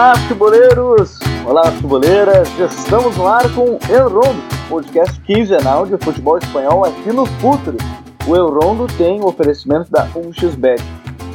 Olá, futeboleiros! Olá, futeboleiras! Estamos no ar com El Rondo, podcast quinzenal de futebol espanhol aqui no Futre. O El Rondo tem o oferecimento da 1xBet.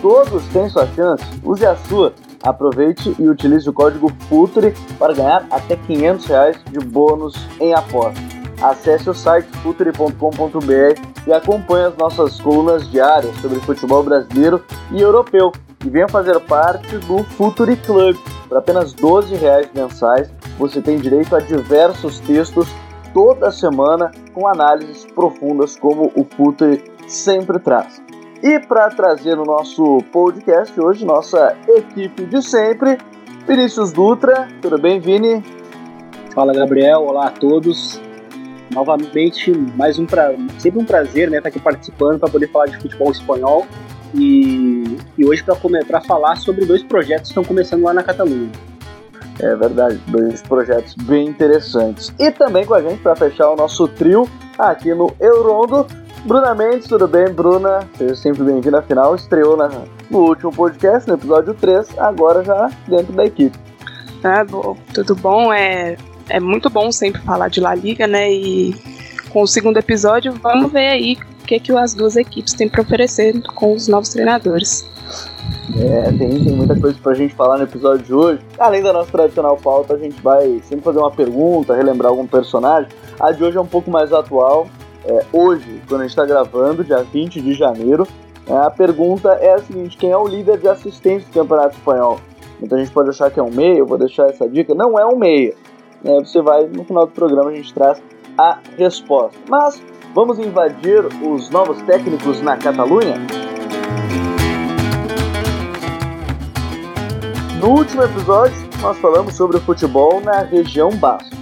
Todos têm sua chance, use a sua. Aproveite e utilize o código FUTRE para ganhar até 500 reais de bônus em aposta. Acesse o site futre.com.br e acompanhe as nossas colunas diárias sobre futebol brasileiro e europeu e venha fazer parte do Futuri Club. Por apenas 12 reais mensais, você tem direito a diversos textos toda semana com análises profundas como o Futuri sempre traz. E para trazer no nosso podcast hoje, nossa equipe de sempre, Vinícius Dutra. Tudo bem, Vini? Fala, Gabriel. Olá a todos. Novamente, mais um pra... sempre um prazer né, estar aqui participando para poder falar de futebol espanhol e, e hoje para falar sobre dois projetos que estão começando lá na Catalunha. É verdade, dois projetos bem interessantes. E também com a gente para fechar o nosso trio aqui no Eurondo, Bruna Mendes, tudo bem, Bruna? Seja sempre bem-vinda, afinal, estreou na, no último podcast, no episódio 3, agora já dentro da equipe. Ah, bom, tudo bom? É, é muito bom sempre falar de La Liga, né? E com o segundo episódio, vamos ver aí o que, que as duas equipes têm para oferecer com os novos treinadores. É, tem, tem muita coisa pra gente falar no episódio de hoje. Além da nossa tradicional pauta, a gente vai sempre fazer uma pergunta, relembrar algum personagem. A de hoje é um pouco mais atual. É, hoje, quando a gente está gravando, dia 20 de janeiro, é, a pergunta é a seguinte: quem é o líder de assistência do Campeonato Espanhol? Então a gente pode achar que é um meia, eu vou deixar essa dica. Não é um meia. É, você vai, no final do programa, a gente traz a resposta. Mas Vamos invadir os novos técnicos na Catalunha? No último episódio, nós falamos sobre o futebol na região Basco.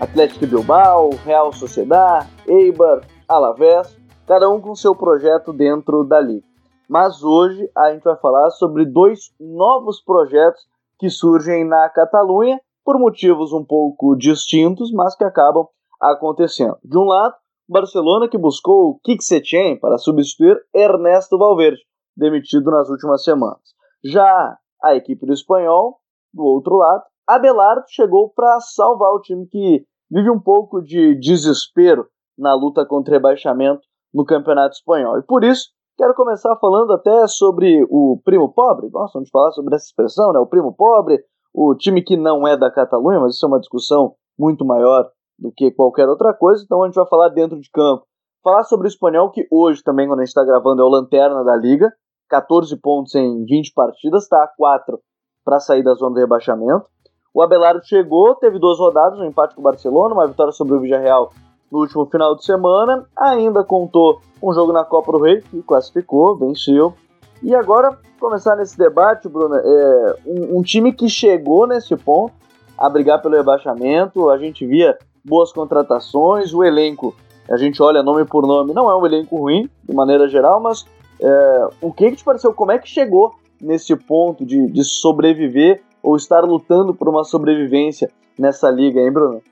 Atlético Bilbao, Real Sociedad, Eibar, Alavés, cada um com seu projeto dentro da liga. Mas hoje a gente vai falar sobre dois novos projetos que surgem na Catalunha por motivos um pouco distintos, mas que acabam acontecendo. De um lado, Barcelona que buscou Kik Setien para substituir Ernesto Valverde, demitido nas últimas semanas. Já a equipe do espanhol, do outro lado, Abelardo chegou para salvar o time que vive um pouco de desespero na luta contra o rebaixamento no Campeonato Espanhol. E por isso, quero começar falando até sobre o primo pobre. Gostam de falar sobre essa expressão, né? O primo pobre, o time que não é da Catalunha, mas isso é uma discussão muito maior do que qualquer outra coisa, então a gente vai falar dentro de campo. Falar sobre o espanhol, que hoje também, quando a gente está gravando, é o lanterna da liga, 14 pontos em 20 partidas, está a 4 para sair da zona de rebaixamento. O Abelardo chegou, teve duas rodadas, um empate com o Barcelona, uma vitória sobre o Villarreal no último final de semana, ainda contou um jogo na Copa do Rei, que classificou, venceu. E agora, começar nesse debate, Bruno, é um, um time que chegou nesse ponto a brigar pelo rebaixamento, a gente via boas contratações, o elenco, a gente olha nome por nome, não é um elenco ruim, de maneira geral, mas é, o que, que te pareceu? Como é que chegou nesse ponto de, de sobreviver ou estar lutando por uma sobrevivência nessa liga, hein, Bruno?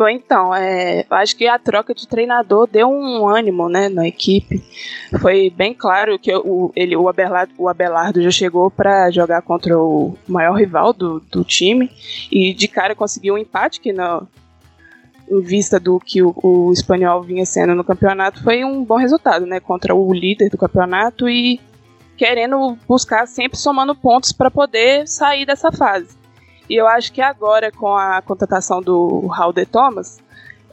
Bom, então, é, acho que a troca de treinador deu um ânimo né, na equipe. Foi bem claro que o, ele, o, Abelardo, o Abelardo já chegou para jogar contra o maior rival do, do time e de cara conseguiu um empate que não, em vista do que o, o espanhol vinha sendo no campeonato, foi um bom resultado, né? Contra o líder do campeonato e querendo buscar sempre somando pontos para poder sair dessa fase. E eu acho que agora, com a contratação do Raul de Thomas,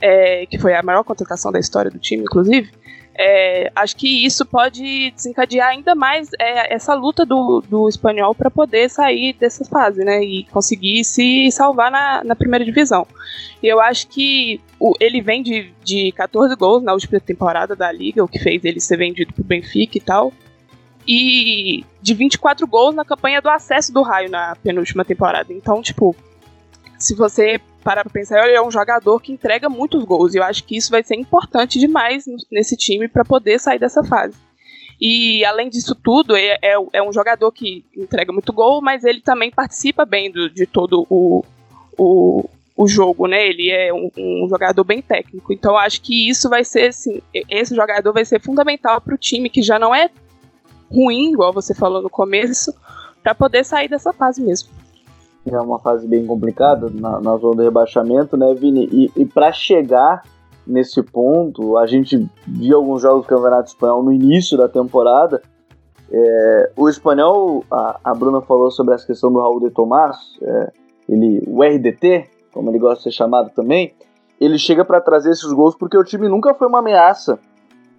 é, que foi a maior contratação da história do time, inclusive, é, acho que isso pode desencadear ainda mais é, essa luta do, do espanhol para poder sair dessa fase, né? E conseguir se salvar na, na primeira divisão. E eu acho que o, ele vem de, de 14 gols na última temporada da Liga, o que fez ele ser vendido para o Benfica e tal. E de 24 gols na campanha do acesso do Raio na penúltima temporada. Então, tipo, se você parar pra pensar, ele é um jogador que entrega muitos gols. E eu acho que isso vai ser importante demais nesse time para poder sair dessa fase. E além disso tudo, é, é, é, um jogador que entrega muito gol, mas ele também participa bem do, de todo o, o, o jogo, né? Ele é um, um, jogador bem técnico. Então acho que isso vai ser, assim, esse jogador vai ser fundamental para o time que já não é ruim, igual você falou no começo, para poder sair dessa fase mesmo. É uma fase bem complicada na, na zona do rebaixamento, né, Vini? E, e para chegar nesse ponto, a gente viu alguns jogos do Campeonato Espanhol no início da temporada. É, o espanhol, a, a, Bruna falou sobre essa questão do Raul de Tomás, é, ele, o RDT, como ele gosta de ser chamado também, ele chega para trazer esses gols porque o time nunca foi uma ameaça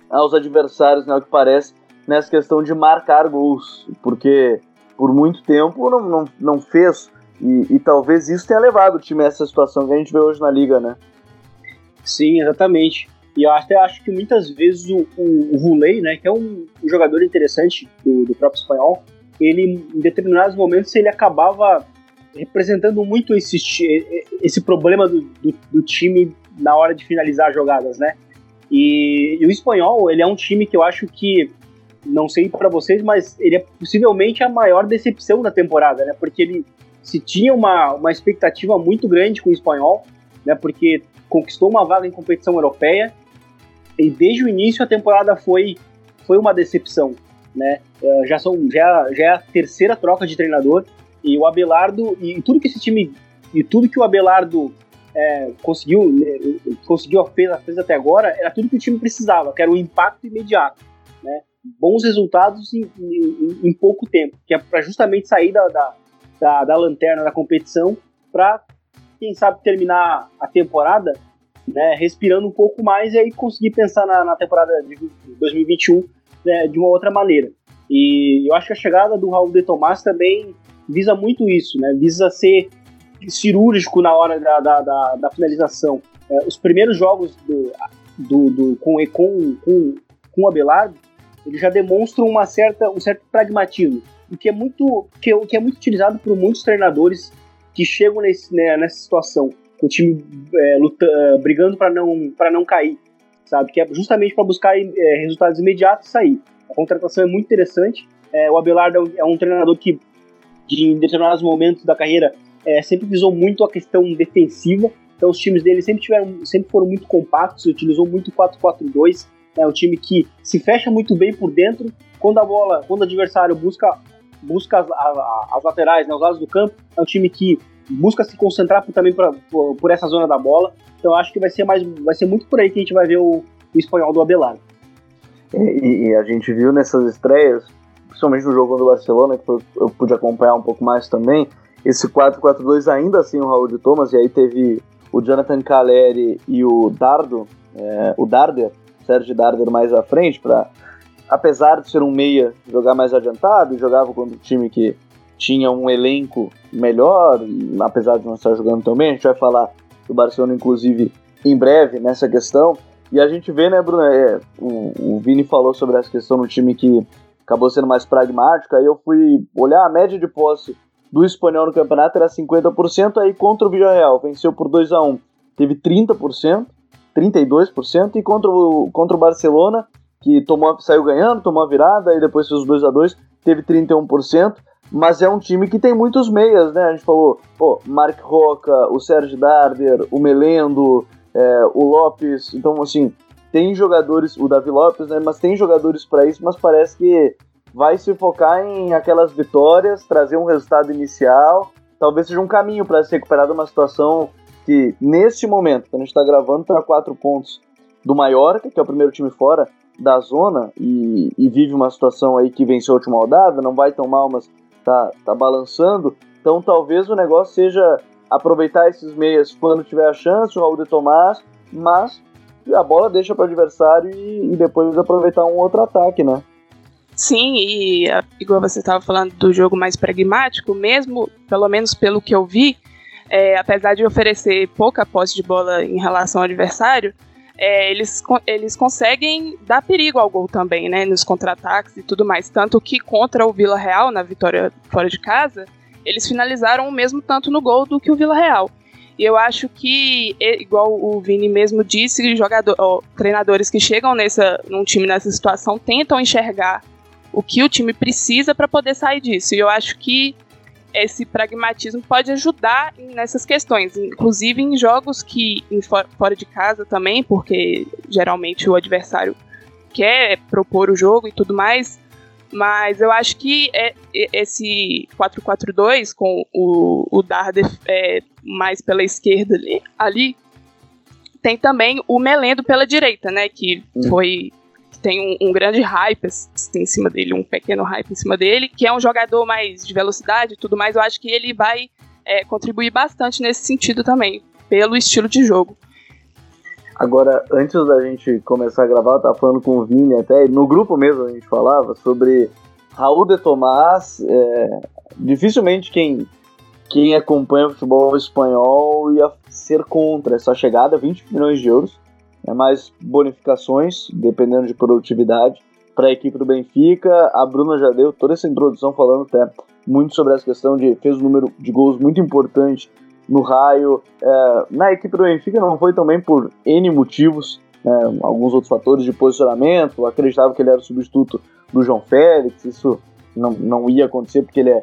aos adversários, né, o que parece, nessa questão de marcar gols, porque por muito tempo não, não, não fez, e, e talvez isso tenha levado o time a essa situação que a gente vê hoje na liga, né? Sim, exatamente. E eu até acho que muitas vezes o, o, o né, que é um, um jogador interessante do, do, próprio espanhol, ele em determinados momentos ele acabava representando muito esse, esse problema do, do, do time na hora de finalizar jogadas, né? E, e, o espanhol, ele é um time que eu acho que, não sei para vocês, mas ele é possivelmente a maior decepção da temporada, né? Porque ele se tinha uma, uma expectativa muito grande com o espanhol, né? Porque conquistou uma vaga em competição europeia e desde o início a temporada foi, foi uma decepção, né? É, já, são, já, já é a terceira troca de treinador e o Abelardo e tudo que esse time e tudo que o Abelardo é, conseguiu né, conseguiu fez, fez até agora era tudo que o time precisava, que era um impacto imediato, né? Bons resultados em, em, em pouco tempo, que é para justamente sair da, da, da, da lanterna da competição para quem sabe terminar a temporada né, respirando um pouco mais e aí conseguir pensar na, na temporada de 2021 né, de uma outra maneira. E eu acho que a chegada do Raul de Tomás também visa muito isso, né, visa ser cirúrgico na hora da, da, da, da finalização. É, os primeiros jogos do, do, do, com, com, com, com o Abelardo, eles já demonstram uma certa, um certo pragmatismo, o que é muito, que é, que é muito utilizado por muitos treinadores que chegam nesse, né, nessa situação, com o time é, luta, é, brigando para não, não cair, sabe? Que é justamente para buscar é, resultados imediatos e sair. A contratação é muito interessante. É, o Abelardo é um, é treinador que, de, em determinados momentos da carreira, sempre visou muito a questão defensiva. Então, os times dele sempre, tiveram, sempre foram muito compactos, utilizou muito 4-4-2. É um time que se fecha muito bem por dentro. Quando a bola, quando o adversário busca busca as, a, as laterais, né, os lados do campo. É um time que busca se concentrar também pra, por, por, essa zona da bola. Então acho que vai ser mais, vai ser muito por aí que a gente vai ver o, o espanhol do Abelardo. E, e, a gente viu nessas estreias, principalmente no jogo do Barcelona, que eu pude acompanhar um pouco mais também, esse 4-4-2 ainda assim o Raul de Thomas, e aí teve o Jonathan Caleri e o Dardo, é, o Darder, Sérgio Darder mais à frente, para apesar de ser um meia, jogar mais adiantado, jogava contra um time que tinha um elenco melhor, apesar de não estar jogando tão bem. A gente vai falar do Barcelona, inclusive, em breve nessa questão. E a gente vê, né, Bruno? É, o, o Vini falou sobre essa questão no time que acabou sendo mais pragmático. Aí eu fui olhar a média de posse do espanhol no campeonato, era 50%. Aí contra o Villarreal, venceu por 2 a 1 teve 30%, 32%. E contra o, contra o Barcelona, que tomou, saiu ganhando, tomou a virada, e depois fez os 2 a 2 teve 31%, mas é um time que tem muitos meias, né? A gente falou, pô, Mark Roca, o Sérgio Darder, o Melendo, é, o Lopes, então assim, tem jogadores, o Davi Lopes, né? Mas tem jogadores para isso, mas parece que vai se focar em aquelas vitórias, trazer um resultado inicial, talvez seja um caminho para se recuperar de uma situação que, neste momento, quando a gente está gravando, está quatro pontos do Mallorca, que é o primeiro time fora, da zona e, e, vive uma situação aí que venceu a última rodada, não vai tão mal, mas tá, tá balançando. Então talvez o negócio seja aproveitar esses meias quando tiver a chance, o Raul de Tomás, mas a bola deixa para o adversário e, e, depois aproveitar um outro ataque, né? Sim, e igual você estava falando do jogo mais pragmático, mesmo, pelo menos pelo que eu vi, é, apesar de oferecer pouca posse de bola em relação ao adversário, é, eles, eles conseguem dar perigo ao gol também, né? Nos contra-ataques e tudo mais. Tanto que contra o Vila Real, na vitória fora de casa, eles finalizaram o mesmo tanto no gol do que o Vila Real. E eu acho que, igual o Vini mesmo disse, jogador, ó, treinadores que chegam nessa, num time nessa situação tentam enxergar o que o time precisa para poder sair disso. E eu acho que esse pragmatismo pode ajudar nessas questões, inclusive em jogos que em fora de casa também, porque geralmente o adversário quer propor o jogo e tudo mais. Mas eu acho que é, esse 4-4-2 com o, o Darder é, mais pela esquerda ali, ali, tem também o Melendo pela direita, né? Que hum. Tem um, um, grande hype assim, em cima dele, um pequeno hype em cima dele, que é um jogador mais de velocidade e tudo mais. Eu acho que ele vai é, contribuir bastante nesse sentido também, pelo estilo de jogo. Agora, antes da gente começar a gravar, eu tava falando com o Vini até, no grupo mesmo a gente falava sobre Raul de Tomás. É, dificilmente quem, quem acompanha o futebol espanhol ia ser contra essa chegada, 20 milhões de euros, é mais bonificações, dependendo de produtividade, para a equipe do Benfica. A Bruna já deu toda essa introdução falando até muito sobre essa questão de fez um número de gols muito importante no raio. É, na equipe do Benfica não foi também por N motivos, né, alguns outros fatores de posicionamento, acreditava que ele era o substituto do João Félix, isso não, não ia acontecer porque ele é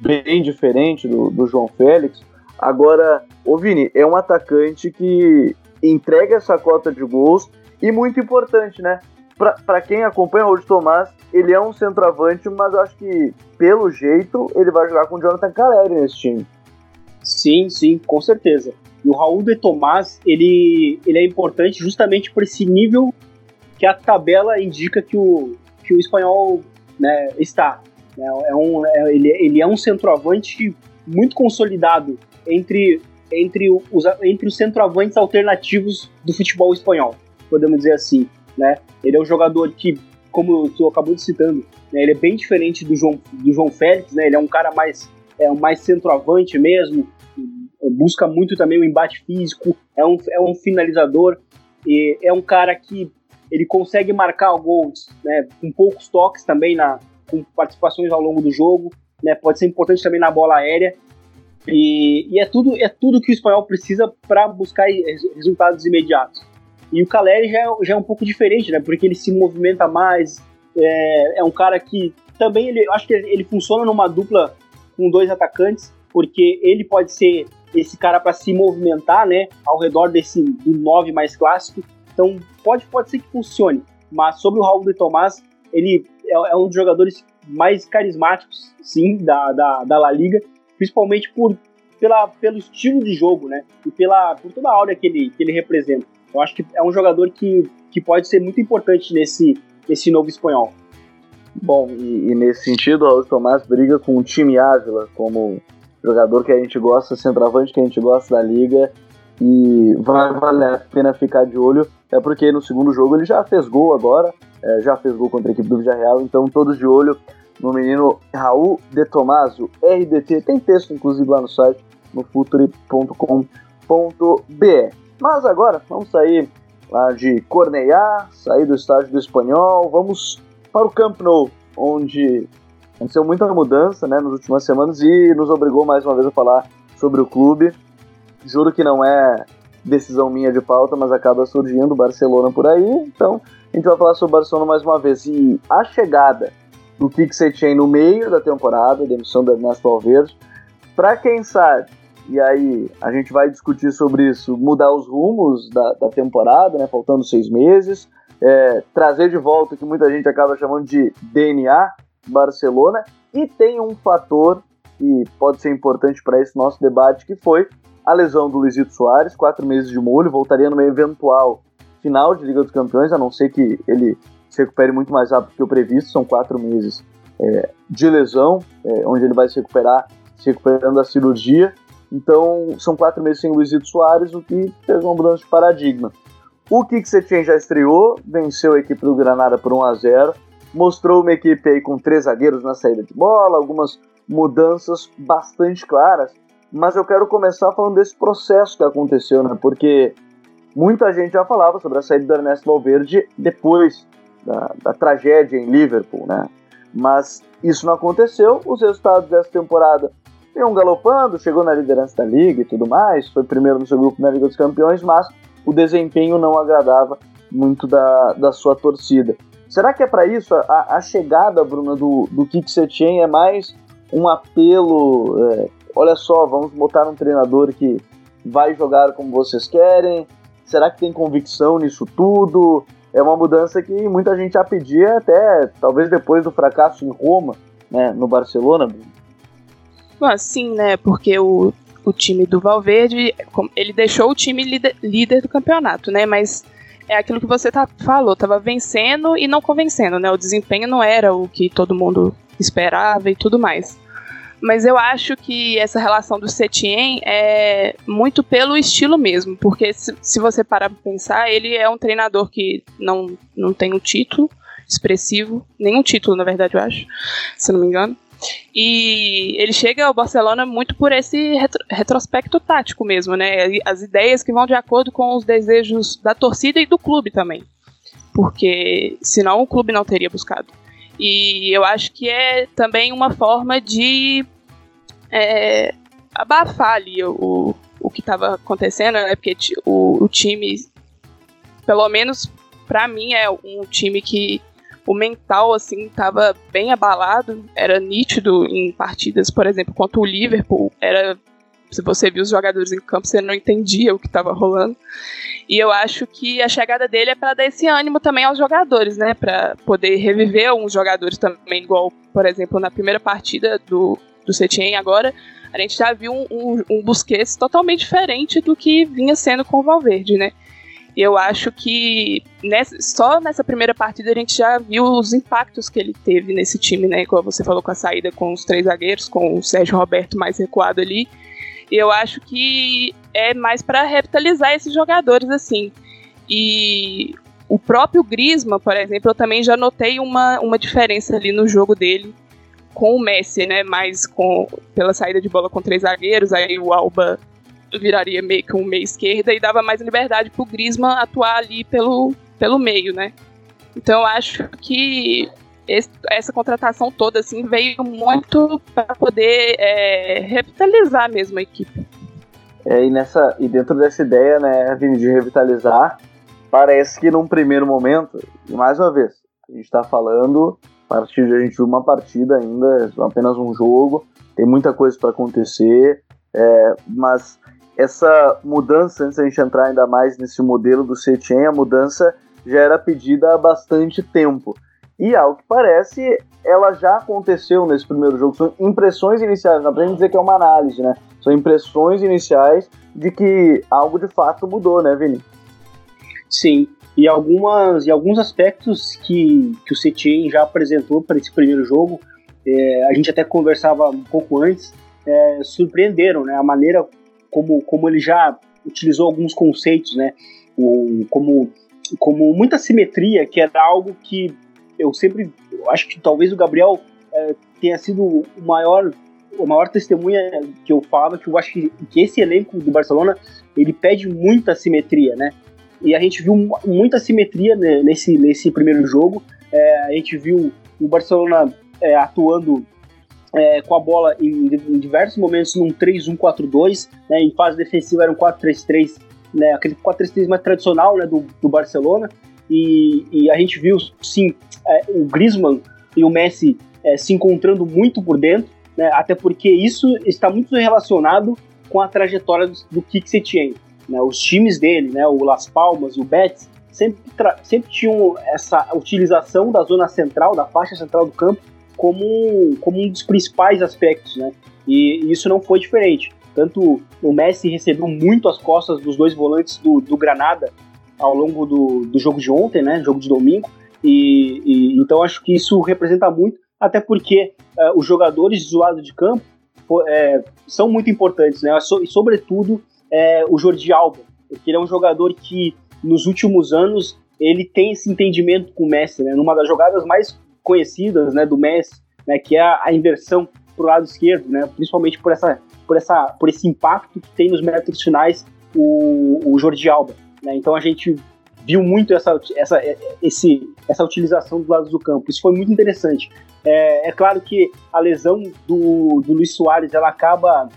bem diferente do, do João Félix. Agora, o Vini é um atacante que entrega essa cota de gols e muito importante, né? Para quem acompanha o Raul Tomás, ele é um centroavante, mas eu acho que, pelo jeito, ele vai jogar com o Jonathan Caleri nesse time. Sim, sim, com certeza. E o Raul de Tomás, ele, ele é importante justamente por esse nível que a tabela indica que o, que o espanhol né, está. É, um, é, ele, ele é um centroavante muito consolidado entre, entre, os, entre os centroavantes alternativos do futebol espanhol, podemos dizer assim. Né? Ele é um jogador que, como tu acabou de citando, né, ele é bem diferente do João, do João Félix, né? ele é um cara mais, é, mais centroavante mesmo, busca muito também o embate físico, é um, é um finalizador, e é um cara que ele consegue marcar gols né, com poucos toques também, na, com participações ao longo do jogo, né, pode ser importante também na bola aérea, e, e é, tudo, é tudo que o espanhol precisa para buscar resultados imediatos. E o Caleri já, é, já é um pouco diferente, né, porque ele se movimenta mais, é, é um cara que também, ele, acho que ele funciona numa dupla com dois atacantes, porque ele pode ser esse cara para se movimentar, né, ao redor desse do 9 mais clássico. Então pode, pode ser que funcione, mas sobre o Raul de Tomás, ele é, é um dos jogadores mais carismáticos, sim, da, da, da La Liga, principalmente por, pela, pelo estilo de jogo, né, e pela, por toda a aura que ele, que ele representa. Eu acho que é um jogador que, que pode ser muito importante nesse, nesse novo espanhol. Bom, e, e nesse sentido, o Raul Tomás briga com o time Ávila como jogador que a gente gosta, centroavante que a gente gosta da liga e vai valer a pena ficar de olho, é porque no segundo jogo ele já fez gol agora, é, já fez gol contra a equipe do Villarreal, então todos de olho no menino Raul de Tomaso, RDT, tem texto inclusive lá no site, no futuri.com.br. Mas agora, vamos sair lá de Corneiá, sair do estádio do Espanhol, vamos para o Camp Nou, onde Aconteceu muita mudança né, nas últimas semanas e nos obrigou mais uma vez a falar sobre o clube. Juro que não é decisão minha de pauta, mas acaba surgindo Barcelona por aí. Então a gente vai falar sobre o Barcelona mais uma vez. E a chegada do Kik Setien no meio da temporada, demissão do Ernesto Valverde, para quem sabe, e aí a gente vai discutir sobre isso, mudar os rumos da, da temporada, né, faltando seis meses, é, trazer de volta o que muita gente acaba chamando de DNA, Barcelona. E tem um fator que pode ser importante para esse nosso debate, que foi a lesão do Luizito Soares, quatro meses de molho, voltaria numa eventual final de Liga dos Campeões, a não ser que ele se recupere muito mais rápido que o previsto, são quatro meses é, de lesão, é, onde ele vai se recuperar, se recuperando da cirurgia. Então, são quatro meses sem Luizito Soares, o que fez uma mudança de paradigma. O Kik Setien já estreou, venceu a equipe do Granada por 1 a 0 mostrou uma equipe aí com três zagueiros na saída de bola, algumas mudanças bastante claras. Mas eu quero começar falando desse processo que aconteceu, né? Porque muita gente já falava sobre a saída do Ernesto Valverde depois da, da tragédia em Liverpool, né? Mas isso não aconteceu. Os resultados dessa temporada iam galopando, chegou na liderança da liga e tudo mais, foi primeiro no seu grupo na Liga dos Campeões, mas o desempenho não agradava muito da, da sua torcida. Será que é para isso? A, a, chegada, Bruna, do, do Kik Setien é mais um apelo. É, olha só, vamos botar um treinador que vai jogar como vocês querem. Será que tem convicção nisso tudo? É uma mudança que muita gente já pedia até talvez depois do fracasso em Roma, né, no Barcelona. Sim, né? Porque o, o time do Valverde, ele deixou o time líder, líder do campeonato, né? Mas é aquilo que você tá, falou, tava vencendo e não convencendo, né? O desempenho não era o que todo mundo esperava e tudo mais. Mas eu acho que essa relação do Setien é muito pelo estilo mesmo, porque se, se você parar pra pensar, ele é um treinador que não, não tem um título expressivo, nenhum título, na verdade, eu acho, se não me engano. E ele chega ao Barcelona muito por esse retro, retrospecto tático mesmo, né? As ideias que vão de acordo com os desejos da torcida e do clube também. Porque senão o clube não teria buscado. E eu acho que é também uma forma de é, abafar ali o, o que estava acontecendo, né? Porque o, o time, pelo menos para mim, é um time que o mental, assim, tava bem abalado. Era nítido em partidas, por exemplo, contra o Liverpool. Era. Se você viu os jogadores em campo, você não entendia o que estava rolando. E eu acho que a chegada dele é para dar esse ânimo também aos jogadores, né? Para poder reviver alguns jogadores também, igual, por exemplo, na primeira partida do, do Setien agora, a gente já viu um, um, um Busquets totalmente diferente do que vinha sendo com o Valverde, né? eu acho que nessa, só nessa primeira partida a gente já viu os impactos que ele teve nesse time, né? Como você falou com a saída com os três zagueiros, com o Sérgio Roberto mais recuado ali. E eu acho que é mais para revitalizar esses jogadores assim. E o próprio Grisma, por exemplo, eu também já notei uma, uma diferença ali no jogo dele com o Messi, né? Mais com pela saída de bola com três zagueiros, aí o Alba viraria meio que um meio esquerda e dava mais liberdade pro Griezmann atuar ali pelo, pelo meio, né? Então eu acho que esse, essa contratação toda assim veio muito para poder é, revitalizar mesmo a equipe. É, e, nessa, e dentro dessa ideia, né, de revitalizar, parece que num primeiro momento, e mais uma vez, a gente está falando, a partir de a gente viu uma partida ainda, apenas um jogo, tem muita coisa para acontecer, é, mas essa mudança, antes da gente entrar ainda mais nesse modelo do Setien, a mudança já era pedida há bastante tempo. E ao que parece, ela já aconteceu nesse primeiro jogo. São impressões iniciais, não pra gente dizer que é uma análise, né? São impressões iniciais de que algo de fato mudou, né, Vini? Sim, e algumas e alguns aspectos que, que o Setien já apresentou para esse primeiro jogo, é, a gente até conversava um pouco antes, é, surpreenderam, né? A maneira como, como ele já utilizou alguns conceitos, né? O, como, como muita simetria, que era algo que eu sempre eu acho que talvez o Gabriel é, tenha sido o maior o maior testemunha que eu falo que eu acho que, que esse elenco do Barcelona ele pede muita simetria, né? E a gente viu muita simetria nesse, nesse primeiro jogo. É, a gente viu o Barcelona é, atuando é, com a bola em, em, diversos momentos num 3-1-4-2, né, em fase defensiva era um 4-3-3, né, aquele 4-3-3 mais tradicional né, do, do Barcelona, e, e, a gente viu, sim, é, o Griezmann e o Messi é, se encontrando muito por dentro, né, até porque isso está muito relacionado com a trajetória do, do Kik Setien. Né, os times dele, né, o Las Palmas e o Betis, sempre, sempre tinham essa utilização da zona central, da faixa central do campo, como, como um dos principais aspectos, né? E, isso não foi diferente. Tanto o Messi recebeu muito as costas dos dois volantes do, do Granada ao longo do, do jogo de ontem, né? Jogo de domingo. E, e então acho que isso representa muito, até porque uh, os jogadores do lado de campo é, são muito importantes, né? E sobretudo é, o Jordi Alba, porque ele é um jogador que nos últimos anos ele tem esse entendimento com o Messi, né? Numa das jogadas mais conhecidas né, do Messi, né, que é a, inversão para o lado esquerdo, né, principalmente por, essa, por, essa, por esse impacto que tem nos metros finais o, o Jordi Alba. Né, então a gente viu muito essa, essa, esse, essa utilização dos lados do campo. Isso foi muito interessante. É, é claro que a lesão do, do Luiz Soares ela acaba,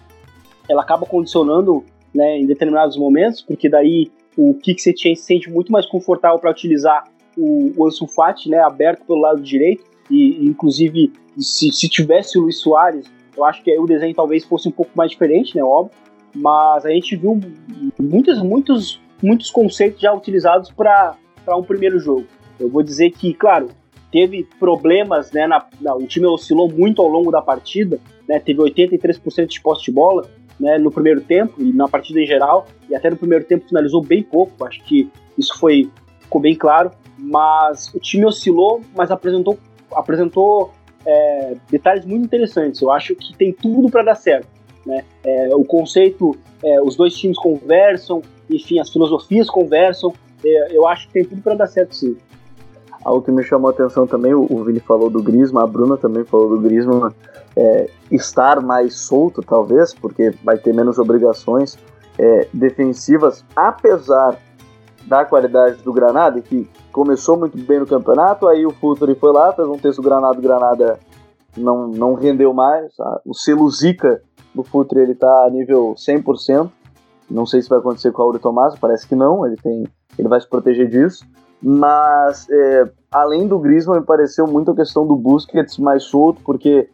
ela acaba condicionando né, em determinados momentos, porque daí o Kik Setien se sente muito mais confortável para utilizar o, o Ansu Fati, né, aberto pelo lado direito, e inclusive se, se tivesse o Luiz Soares, eu acho que o desenho talvez fosse um pouco mais diferente, né, óbvio, mas a gente viu muitos, muitos, muitos conceitos já utilizados para um primeiro jogo. Eu vou dizer que, claro, teve problemas, né? Na, na, o time oscilou muito ao longo da partida, né? Teve 83% de posse de bola, né? No primeiro tempo e na partida em geral, e até no primeiro tempo finalizou bem pouco. Acho que isso foi ficou bem claro. Mas o time oscilou, mas apresentou apresentou é, detalhes muito interessantes. Eu acho que tem tudo para dar certo. Né? É, o conceito, é, os dois times conversam, enfim, as filosofias conversam. É, eu acho que tem tudo para dar certo sim. Algo que me chamou a atenção também, o Vini falou do Grisma, a Bruna também falou do Grisma, é, estar mais solto talvez, porque vai ter menos obrigações é, defensivas, apesar da qualidade do Granada, que começou muito bem no campeonato, aí o Futuri foi lá, fez um texto Granada, o Granada não, não rendeu mais, o selo Zica do Futuri ele tá a nível 100%, não sei se vai acontecer com o Auri Tomás, parece que não, ele, tem, ele vai se proteger disso, mas é, além do Griezmann, me pareceu muito a questão do Busquets mais solto, porque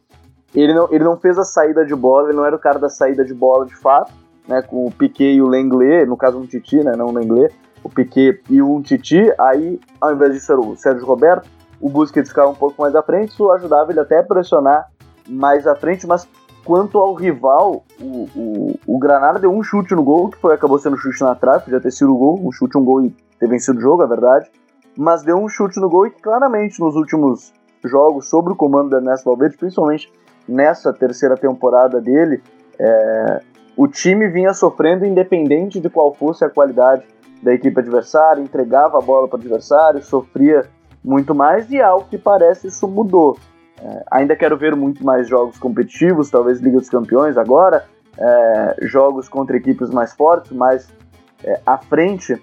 ele não, ele não fez a saída de bola, ele não era o cara da saída de bola de fato, né, com o Piquet e o Lenglet, no caso um Titi, né, não o Lenglet, o Piquet e um Titi, aí ao invés disso era o Sérgio Roberto, o Busquets ficava um pouco mais à frente, isso ajudava ele até a pressionar mais à frente, mas quanto ao rival, o, o, o Granada deu um chute no gol, que foi, acabou sendo um chute na trave, podia ter sido o gol, um chute, um gol e ter vencido o jogo, é verdade, mas deu um chute no gol e claramente nos últimos jogos sobre o comando da Ernesto Valverde, principalmente nessa terceira temporada dele, é, o time vinha sofrendo independente de qual fosse a qualidade da equipe adversária, entregava a bola para o adversário, sofria muito mais e ao que parece isso mudou. É, ainda quero ver muito mais jogos competitivos, talvez Liga dos Campeões agora, é, jogos contra equipes mais fortes, mais é, à frente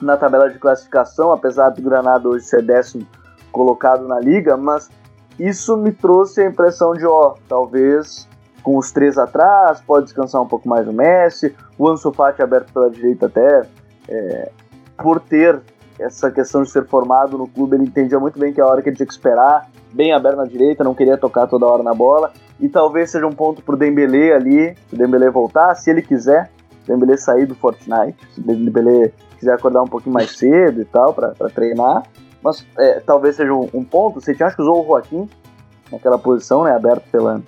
na tabela de classificação, apesar do Granada hoje ser décimo colocado na liga, mas isso me trouxe a impressão de, ó, talvez com os três atrás, pode descansar um pouco mais o Messi, o Ansu Fati aberto pela direita até, é, por ter essa questão de ser formado no clube, ele entendia muito bem que é a hora que ele tinha que esperar, bem aberto na direita, não queria tocar toda hora na bola, e talvez seja um ponto pro Dembélé ali, se o Dembélé voltar, se ele quiser, o Dembélé sair do Fortnite, se o Dembélé quiser acordar um pouquinho mais cedo e tal, para treinar. Mas é, talvez seja um, um, ponto. Você tinha acho que usou o Joaquim naquela posição, né? Aberto pela,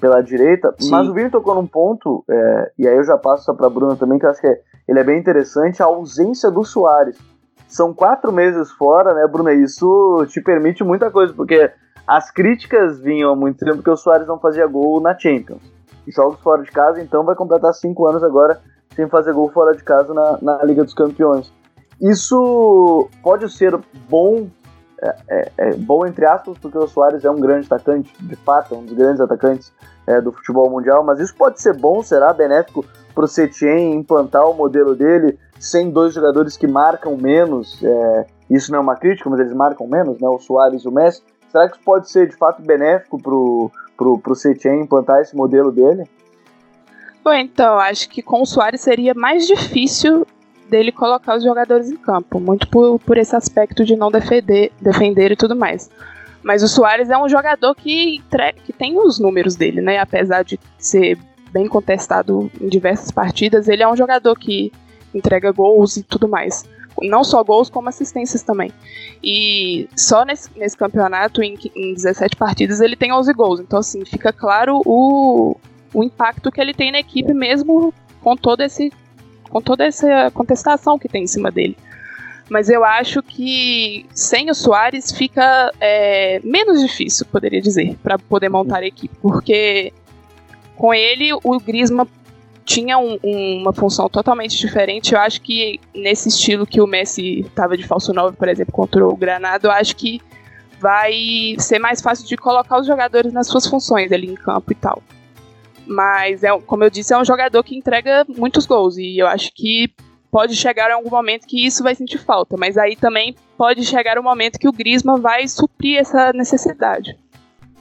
pela direita. Sim. Mas o Vini tocou num ponto, é, e aí eu já passo para Bruna também, que eu acho que é, ele é bem interessante, a ausência do Soares. São quatro meses fora, né, Bruna? Isso te permite muita coisa, porque as críticas vinham há muito tempo que o Soares não fazia gol na Champions. Jogos fora de casa, então vai completar cinco anos agora sem fazer gol fora de casa na, na Liga dos Campeões. Isso pode ser bom, é, é, é, bom entre aspas, porque o Soares é um grande atacante, de fato, é um dos grandes atacantes é, do futebol mundial, mas isso pode ser bom, será benéfico para o Setien implantar o modelo dele sem dois jogadores que marcam menos. É, isso não é uma crítica, mas eles marcam menos, né? O Soares e o Messi. Será que isso pode ser de fato benéfico para o Setien implantar esse modelo dele? Bom, então, acho que com o Soares seria mais difícil dele colocar os jogadores em campo, muito por, por esse aspecto de não defender, defender e tudo mais. Mas o Soares é um jogador que, que tem os números dele, né? Apesar de ser bem contestado em diversas partidas, ele é um jogador que entrega gols e tudo mais. Não só gols, como assistências também. E só nesse, nesse campeonato, em, em 17 partidas, ele tem 11 gols. Então, assim, fica claro o, o impacto que ele tem na equipe, mesmo com todo esse com toda essa contestação que tem em cima dele. Mas eu acho que sem o Soares fica é, menos difícil, poderia dizer, para poder montar a equipe, porque com ele o Griezmann tinha um, um, uma função totalmente diferente. Eu acho que nesse estilo que o Messi estava de falso 9, por exemplo, contra o Granada, eu acho que vai ser mais fácil de colocar os jogadores nas suas funções ali em campo e tal. Mas, é, como eu disse, é um jogador que entrega muitos gols. E eu acho que pode chegar algum momento que isso vai sentir falta. Mas aí também pode chegar um momento que o Griezmann vai suprir essa necessidade.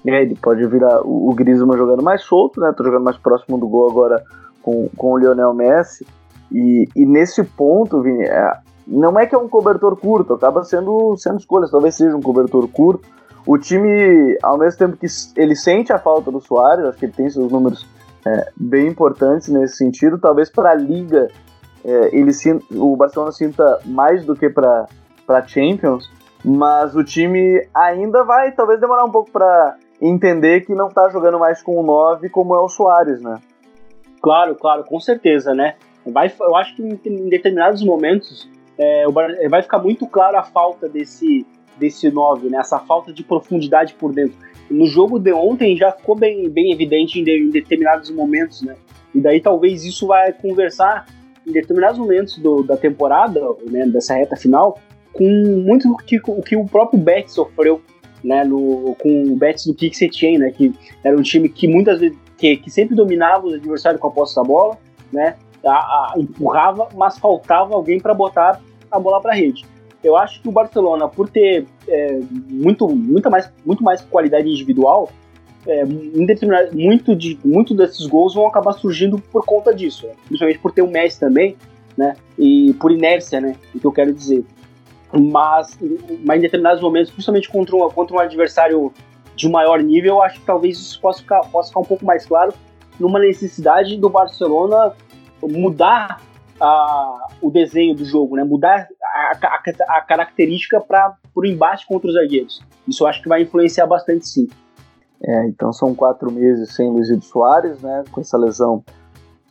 É, ele pode virar o, Griezmann jogando mais solto, né? Tô jogando mais próximo do gol agora com, com o Lionel Messi. E, e nesse ponto, Vini, é, não é que é um cobertor curto, acaba sendo, sendo escolha, talvez seja um cobertor curto. O time, ao mesmo tempo que ele sente a falta do Soares, acho que ele tem seus números é, bem importantes nesse sentido. Talvez para a liga é, ele sinta, o Barcelona sinta mais do que para para Champions, mas o time ainda vai talvez demorar um pouco para entender que não tá jogando mais com o 9 como é o Soares, né? Claro, claro, com certeza, né? Vai, eu acho que em, determinados momentos é, vai ficar muito claro a falta desse, desse 9, né? Essa falta de profundidade por dentro. No jogo de ontem já ficou bem, bem evidente em, de, em determinados momentos, né? E daí talvez isso vai conversar em determinados momentos do, da temporada, né, dessa reta final, com muito o que, o que o próprio Betis sofreu, né, no, com o Betis do Kick Setien, né, que era um time que muitas vezes, que, que sempre dominava os adversários com a posse da bola, né, a, a, empurrava, mas faltava alguém para botar a bola para rede. Eu acho que o Barcelona, por ter é, muito, muito, mais, muito mais qualidade individual, é, muito, de, muito desses gols vão acabar surgindo por conta disso, né? principalmente por ter o Messi também, né? E por inércia, né? O que eu quero dizer. Mas, mas em determinados momentos, principalmente contra um, contra um adversário de maior nível, eu acho que talvez isso possa ficar, possa ficar um pouco mais claro numa necessidade do Barcelona mudar a, o desenho do jogo, né? mudar a, a, a característica para o embate contra os zagueiros. Isso eu acho que vai influenciar bastante sim. É, então são quatro meses sem Luizito Soares, né, com essa lesão.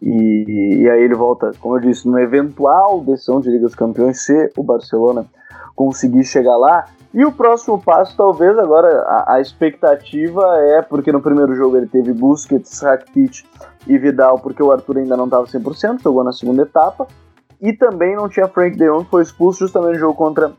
E, e aí ele volta, como eu disse, no eventual decisão de Liga dos Campeões, se o Barcelona conseguir chegar lá. E o próximo passo, talvez agora, a, a expectativa é, porque no primeiro jogo ele teve Busquets, Rakitic e Vidal, porque o Arthur ainda não estava 100%, jogou na segunda etapa. E também não tinha Frank de Jong, que foi expulso justamente no jogo contra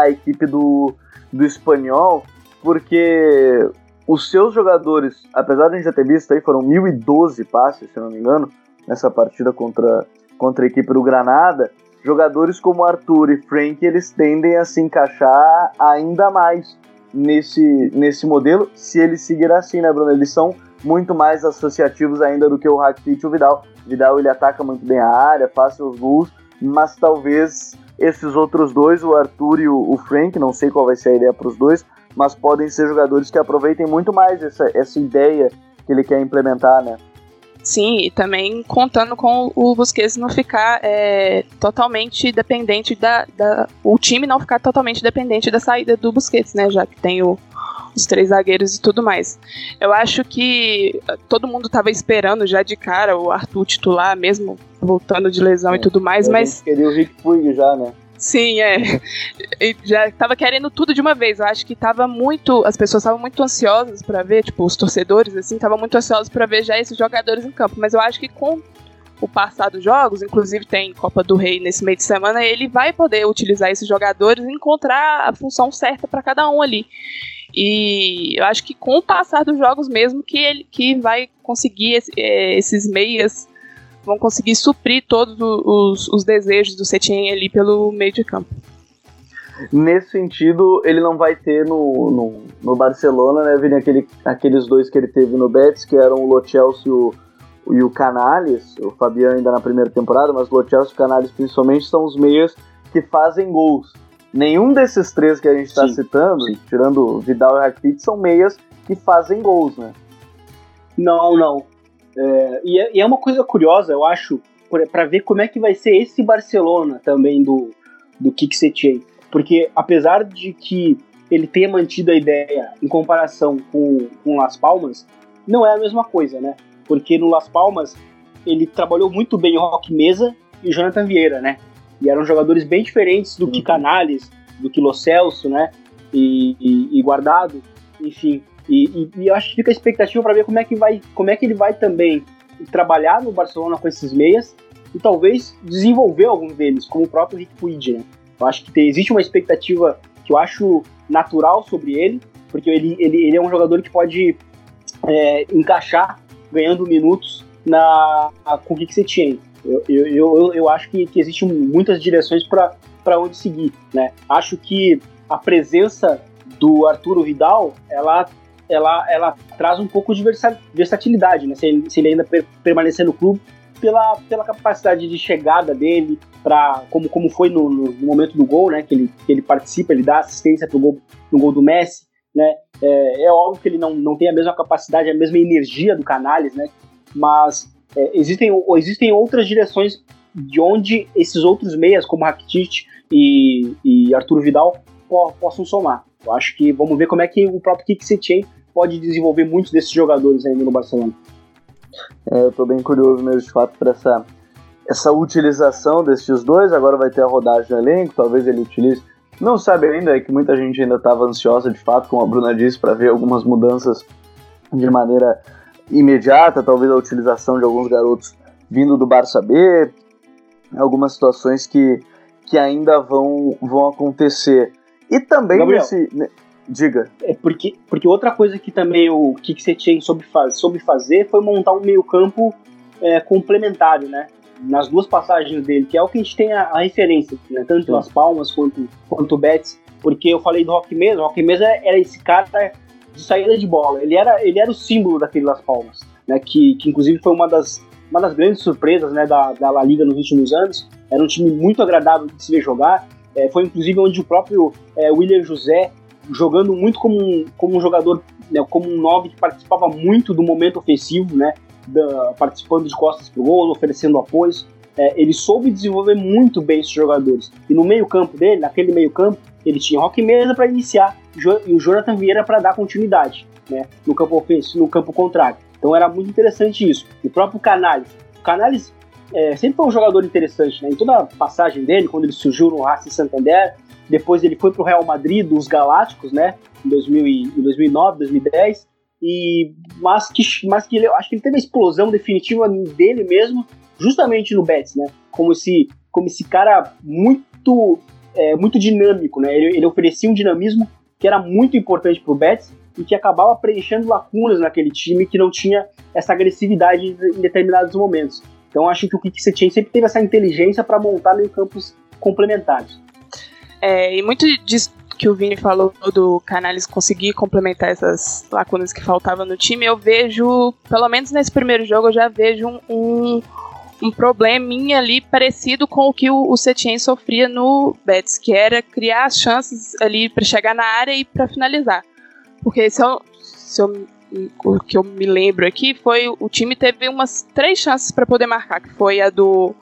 a equipe do, do Espanhol, porque os seus jogadores, apesar de a gente já ter visto aí, foram 1.012 passes, se não me engano, nessa partida contra, contra a equipe do Granada. Jogadores como Arthur e Frank, eles tendem a se encaixar ainda mais nesse, nesse modelo, se ele seguir assim, né, Bruno? Eles são muito mais associativos ainda do que o Rakitic e o Vidal. Vidal, ele ataca muito bem a área, faz seus gols, mas talvez esses outros dois, o Arthur e o, o Frank, não sei qual vai ser a ideia para os dois, mas podem ser jogadores que aproveitem muito mais essa, essa ideia que ele quer implementar, né? Sim, e também contando com o Busquets não ficar é, totalmente dependente da, da, O time não ficar totalmente dependente da saída do Busquets, né? Já que tem o, os três zagueiros e tudo mais. Eu acho que todo mundo estava esperando já de cara o Arthur titular, mesmo voltando de lesão é, e tudo mais, mas. Queria o Rick Puig já, né? Sim, é. Já tava querendo tudo de uma vez. Eu acho que tava muito. As pessoas estavam muito ansiosas para ver, tipo, os torcedores, assim, estavam muito ansiosos para ver já esses jogadores em campo. Mas eu acho que com o passar dos jogos, inclusive tem Copa do Rei nesse meio de semana, ele vai poder utilizar esses jogadores e encontrar a função certa para cada um ali. E eu acho que com o passar dos jogos mesmo que ele que vai conseguir esse, é, esses meias vão conseguir suprir todos os, os desejos do Setien ali pelo meio de campo. Nesse sentido, ele não vai ter no, no, no Barcelona, né, Vini, aquele, aqueles dois que ele teve no Betis, que eram o Lo e o, e o Canales, o Fabiano ainda na primeira temporada, mas o Lo e o Canales principalmente são os meias que fazem gols. Nenhum desses três que a gente está citando, sim. tirando Vidal e Rakitic, são meias que fazem gols, né? Não, não. É, e, é, e, é, uma coisa curiosa, eu acho, para ver como é que vai ser esse Barcelona também do, do Kik Setien. Porque apesar de que ele tenha mantido a ideia em comparação com, com Las Palmas, não é a mesma coisa, né? Porque no Las Palmas ele trabalhou muito bem o Rock Mesa e o Jonathan Vieira, né? E eram jogadores bem diferentes do que uhum. Canales, do que Lo Celso, né? E, e, e Guardado, enfim. E, e, e acho que fica a expectativa para ver como é que vai, como é que ele vai também trabalhar no Barcelona com esses meias e talvez desenvolver alguns deles, como o próprio Rick Puig, né? Eu acho que tem, existe uma expectativa que eu acho natural sobre ele, porque ele, ele, ele é um jogador que pode é, encaixar ganhando minutos na, com o que você tinha. Eu, eu, eu, eu acho que, que existem muitas direções para onde seguir. Né? Acho que a presença do Arturo Vidal ela ela, ela traz um pouco de versatilidade, né? Se ele, se ele ainda per, permanecer no clube, pela, pela capacidade de chegada dele, para como, como foi no, no, momento do gol, né? Que ele, que ele participa, ele dá assistência pro gol, no gol do Messi, né? É, é óbvio que ele não, não tem a mesma capacidade, a mesma energia do Canales, né? Mas é, existem, existem outras direções de onde esses outros meias, como Rakitic e, e Arthur Vidal, po possam somar. Eu acho que vamos ver como é que o próprio Kik Setien pode desenvolver muitos desses jogadores ainda no Barcelona. É, eu estou bem curioso mesmo de fato para essa, essa utilização desses dois. Agora vai ter a rodagem do elenco, talvez ele utilize. Não sabe ainda, é que muita gente ainda estava ansiosa de fato, como a Bruna disse, para ver algumas mudanças de maneira imediata, talvez a utilização de alguns garotos vindo do Barça B, algumas situações que, que ainda vão, vão acontecer. E também Gabriel, nesse. Diga. É porque, porque outra coisa que também o Kik Setien soube, faz, soube fazer foi montar um meio-campo é, complementário, né? Nas duas passagens dele, que é o que a gente tem a, a referência, né? Tanto Sim. Las Palmas quanto, quanto o Betis. Porque eu falei do Rock Mesa, o Rock Mesa era esse cara de saída de bola. Ele era, ele era o símbolo daquele Las Palmas, né? Que, que inclusive foi uma das, uma das grandes surpresas né, da, da La Liga nos últimos anos. Era um time muito agradável de se ver jogar. É, foi inclusive onde o próprio é, William José, jogando muito como um, como um jogador, né, como um 9 que participava muito do momento ofensivo, né, da, participando de costas para o gol, oferecendo apoios. É, ele soube desenvolver muito bem esses jogadores. E no meio-campo dele, naquele meio-campo, ele tinha Rock Mesa para iniciar e o Jonathan Vieira para dar continuidade né, no campo ofensivo, no campo contrário. Então era muito interessante isso. E o próprio Canales. O Canales é, sempre foi um jogador interessante, né? Em toda a passagem dele, quando ele surgiu no Racing Santander, depois ele foi para o Real Madrid dos Galácticos, né? Em, 2000 e, em 2009, 2010. E, mas que, mas que ele, acho que ele teve a explosão definitiva dele mesmo, justamente no Betis, né? Como esse, como esse cara muito, é, muito dinâmico, né? Ele, ele oferecia um dinamismo que era muito importante para o Betis e que acabava preenchendo lacunas naquele time que não tinha essa agressividade em determinados momentos. Então acho que o Kik Setien sempre teve essa inteligência para montar meio campos complementares. É, e muito disso que o Vini falou do Canales conseguir complementar essas lacunas que faltavam no time, eu vejo, pelo menos nesse primeiro jogo, eu já vejo um, um probleminha ali parecido com o que o, o Setien sofria no Betis, que era criar as chances ali para chegar na área e para finalizar. Porque se eu, se eu, o que eu me lembro aqui foi o time teve umas três chances para poder marcar, que foi a do,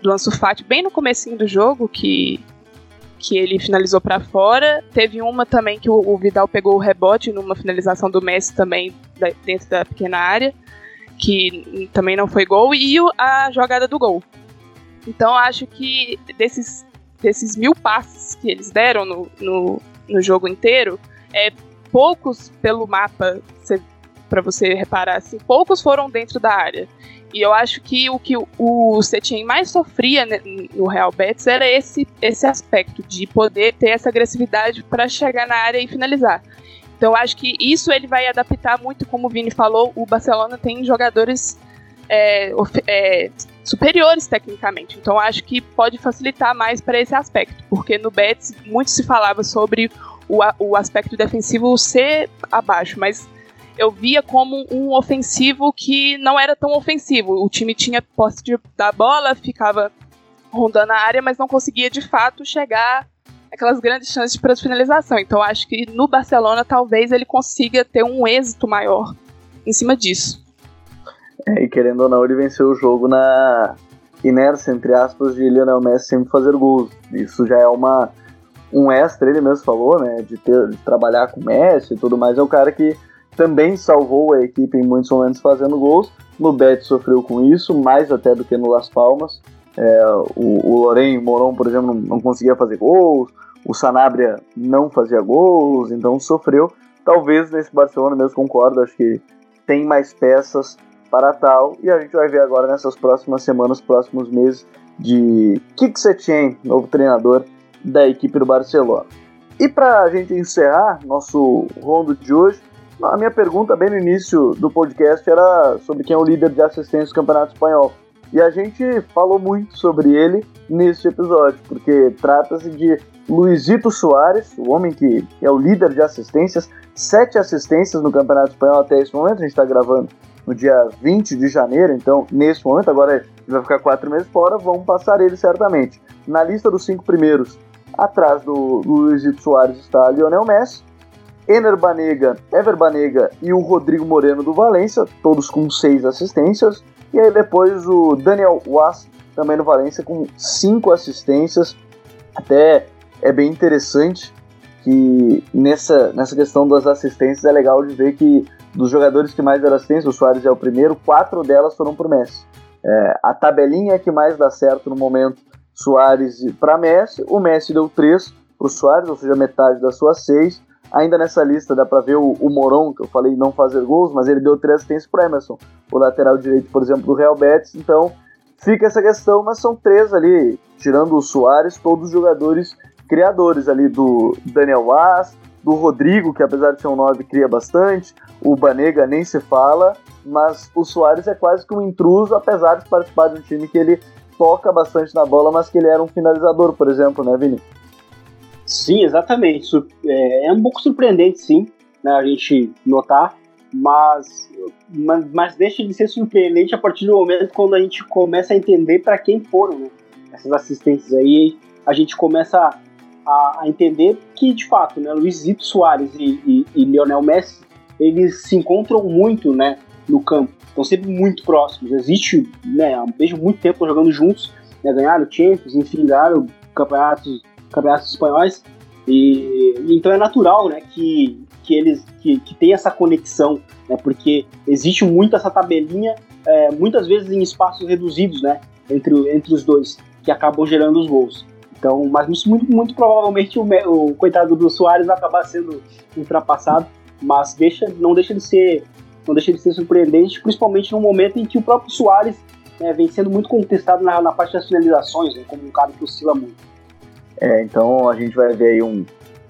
do Ansu Fati bem no comecinho do jogo, que que ele finalizou para fora. Teve uma também que o, Vidal pegou o rebote numa finalização do Messi também dentro da pequena área, que também não foi gol, e a jogada do gol. Então acho que desses, desses mil passes que eles deram no, no, no jogo inteiro, é, poucos pelo mapa, para você reparar assim, poucos foram dentro da área. E eu acho que o que o Setien mais sofria no Real Betis era esse, esse aspecto de poder ter essa agressividade para chegar na área e finalizar. Então acho que isso ele vai adaptar muito, como o Vini falou, o Barcelona tem jogadores é, é, superiores tecnicamente. Então acho que pode facilitar mais para esse aspecto, porque no Betis muito se falava sobre o, o aspecto defensivo ser abaixo, mas eu via como um ofensivo que não era tão ofensivo. O time tinha posse de, da bola, ficava rondando a área, mas não conseguia de fato chegar aquelas grandes chances para finalização. Então acho que no Barcelona talvez ele consiga ter um êxito maior em cima disso. É, e querendo ou não, ele venceu o jogo na inércia, entre aspas, de Lionel Messi sempre fazer gols. Isso já é uma um extra, ele mesmo falou, né, de, ter, de trabalhar com Messi e tudo mais, é o cara que também salvou a equipe em muitos momentos fazendo gols. No Betis sofreu com isso, mais até do que no Las Palmas. É, o, o Loren Moron, por exemplo, não, não, conseguia fazer gols, o Sanabria não fazia gols, então sofreu. Talvez nesse Barcelona mesmo concordo, acho que tem mais peças para tal, e a gente vai ver agora nessas próximas semanas, próximos meses, de Kik Setien, novo treinador, da equipe do Barcelona. E para a gente encerrar nosso rondo de hoje, a minha pergunta bem no início do podcast era sobre quem é o líder de assistência do Campeonato Espanhol. E a gente falou muito sobre ele neste episódio, porque trata-se de Luizito Soares, o homem que é o líder de assistências, sete assistências no Campeonato Espanhol até esse momento. A gente está gravando no dia 20 de janeiro, então nesse momento, agora ele vai ficar quatro meses fora, vamos passar ele certamente. Na lista dos cinco primeiros, Atrás do, Luizito Soares está Lionel Messi, Ener Banega, Ever Banega e o Rodrigo Moreno do Valência, todos com seis assistências. E aí depois o Daniel Was também no Valência com cinco assistências. Até é bem interessante que nessa, nessa questão das assistências é legal de ver que dos jogadores que mais deram assistência, o Soares é o primeiro, quatro delas foram para o Messi. É, a tabelinha que mais dá certo no momento, Soares para Messi, o Messi deu três para o Soares, ou seja, metade das suas seis. Ainda nessa lista dá para ver o, o Moron, que eu falei não fazer gols, mas ele deu três assistências para Emerson, o lateral direito, por exemplo, do Real Betis. Então fica essa questão, mas são três ali, tirando o Soares, todos os jogadores criadores ali do Daniel Vaz, do Rodrigo, que apesar de ser um 9, cria bastante, o Banega nem se fala, mas o Soares é quase que um intruso, apesar de participar de um time que ele toca bastante na bola, mas que ele era um finalizador, por exemplo, né, Vini? Sim, exatamente. É, é um pouco surpreendente, sim, né, a gente notar, mas, mas, deixa de ser surpreendente a partir do momento quando a gente começa a entender para quem foram né, essas assistências aí. A gente começa a, a, entender que, de fato, né, Luizito Soares e, e, e Lionel Messi eles se encontram muito né, no campo, estão sempre muito próximos. Existe, né, desde muito tempo jogando juntos, né, ganharam Champions, enfim, ganharam campeonatos, campeonatos espanhóis. E, então é natural né, que, que eles que, que tem essa conexão, né, porque existe muito essa tabelinha, é, muitas vezes em espaços reduzidos né, entre, entre os dois, que acabam gerando os gols. Então, mas muito, muito provavelmente o, o coitado do Soares vai acabar sendo ultrapassado, mas deixa, não deixa de ser não deixa de ser surpreendente, principalmente no momento em que o próprio Soares né, vem sendo muito contestado na, na parte das finalizações, né, como um cara que oscila muito. É, então a gente vai ver aí um.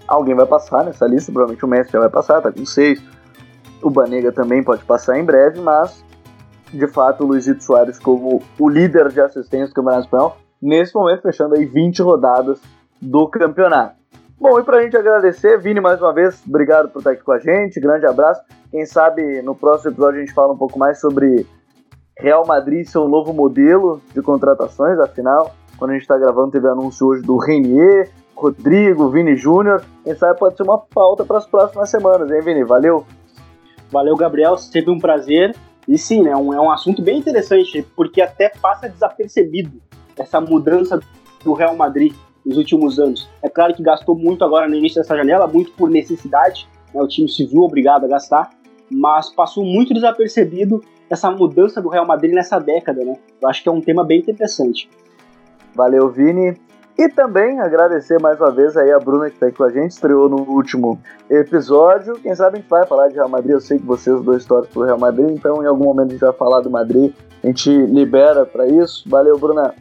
Alguém vai passar nessa lista, provavelmente o Messi já vai passar, tá com seis. O Banega também pode passar em breve, mas de fato o Luizito Soares como o líder de assistência do Campeonato Espanhol nesse momento, fechando aí 20 rodadas do campeonato. Bom, e para a gente agradecer, Vini, mais uma vez, obrigado por estar aqui com a gente, grande abraço. Quem sabe no próximo episódio a gente fala um pouco mais sobre Real Madrid seu novo modelo de contratações, afinal, quando a gente está gravando, teve anúncio hoje do Renier, Rodrigo, Vini Júnior. Quem sabe pode ser uma pauta para as próximas semanas, hein, Vini? Valeu! Valeu, Gabriel, sempre um prazer. E sim, né, um, é um assunto bem interessante, porque até passa desapercebido essa mudança do Real Madrid nos últimos anos. É claro que gastou muito agora no início dessa janela, muito por necessidade, né, o time se viu obrigado a gastar, mas passou muito desapercebido essa mudança do Real Madrid nessa década, né? Eu acho que é um tema bem interessante. Valeu, Vini. E também agradecer mais uma vez aí a Bruna que está aqui com a gente, estreou no último episódio. Quem sabe a gente vai falar de Real Madrid, eu sei que vocês dois torcem pro Real Madrid, então em algum momento a gente vai falar do Madrid, a gente libera para isso. Valeu, Bruna.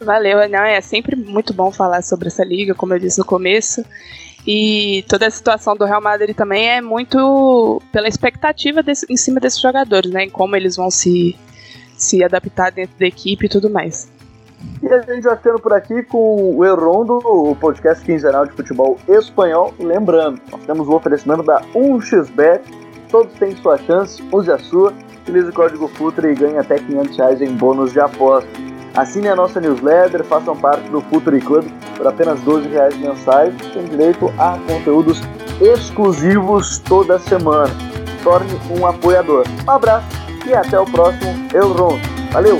Valeu, não, é sempre muito bom falar sobre essa liga, como eu disse no começo. E toda a situação do Real Madrid também é muito pela expectativa desse, em cima desses jogadores, né? Em como eles vão se, se adaptar dentro da equipe e tudo mais. E a gente vai ficando por aqui com o Errondo, o podcast quinzenal de futebol espanhol. Lembrando, nós temos o oferecimento da 1xBet. Todos têm sua chance, use a sua. Utilize o código FUTRE e ganhe até 500 reais em bônus de aposta. Assine a nossa newsletter, façam parte do Futuri Club por apenas 12 reais mensais. Tem direito a conteúdos exclusivos toda semana. Torne um apoiador. Um abraço e até o próximo Euron. Valeu!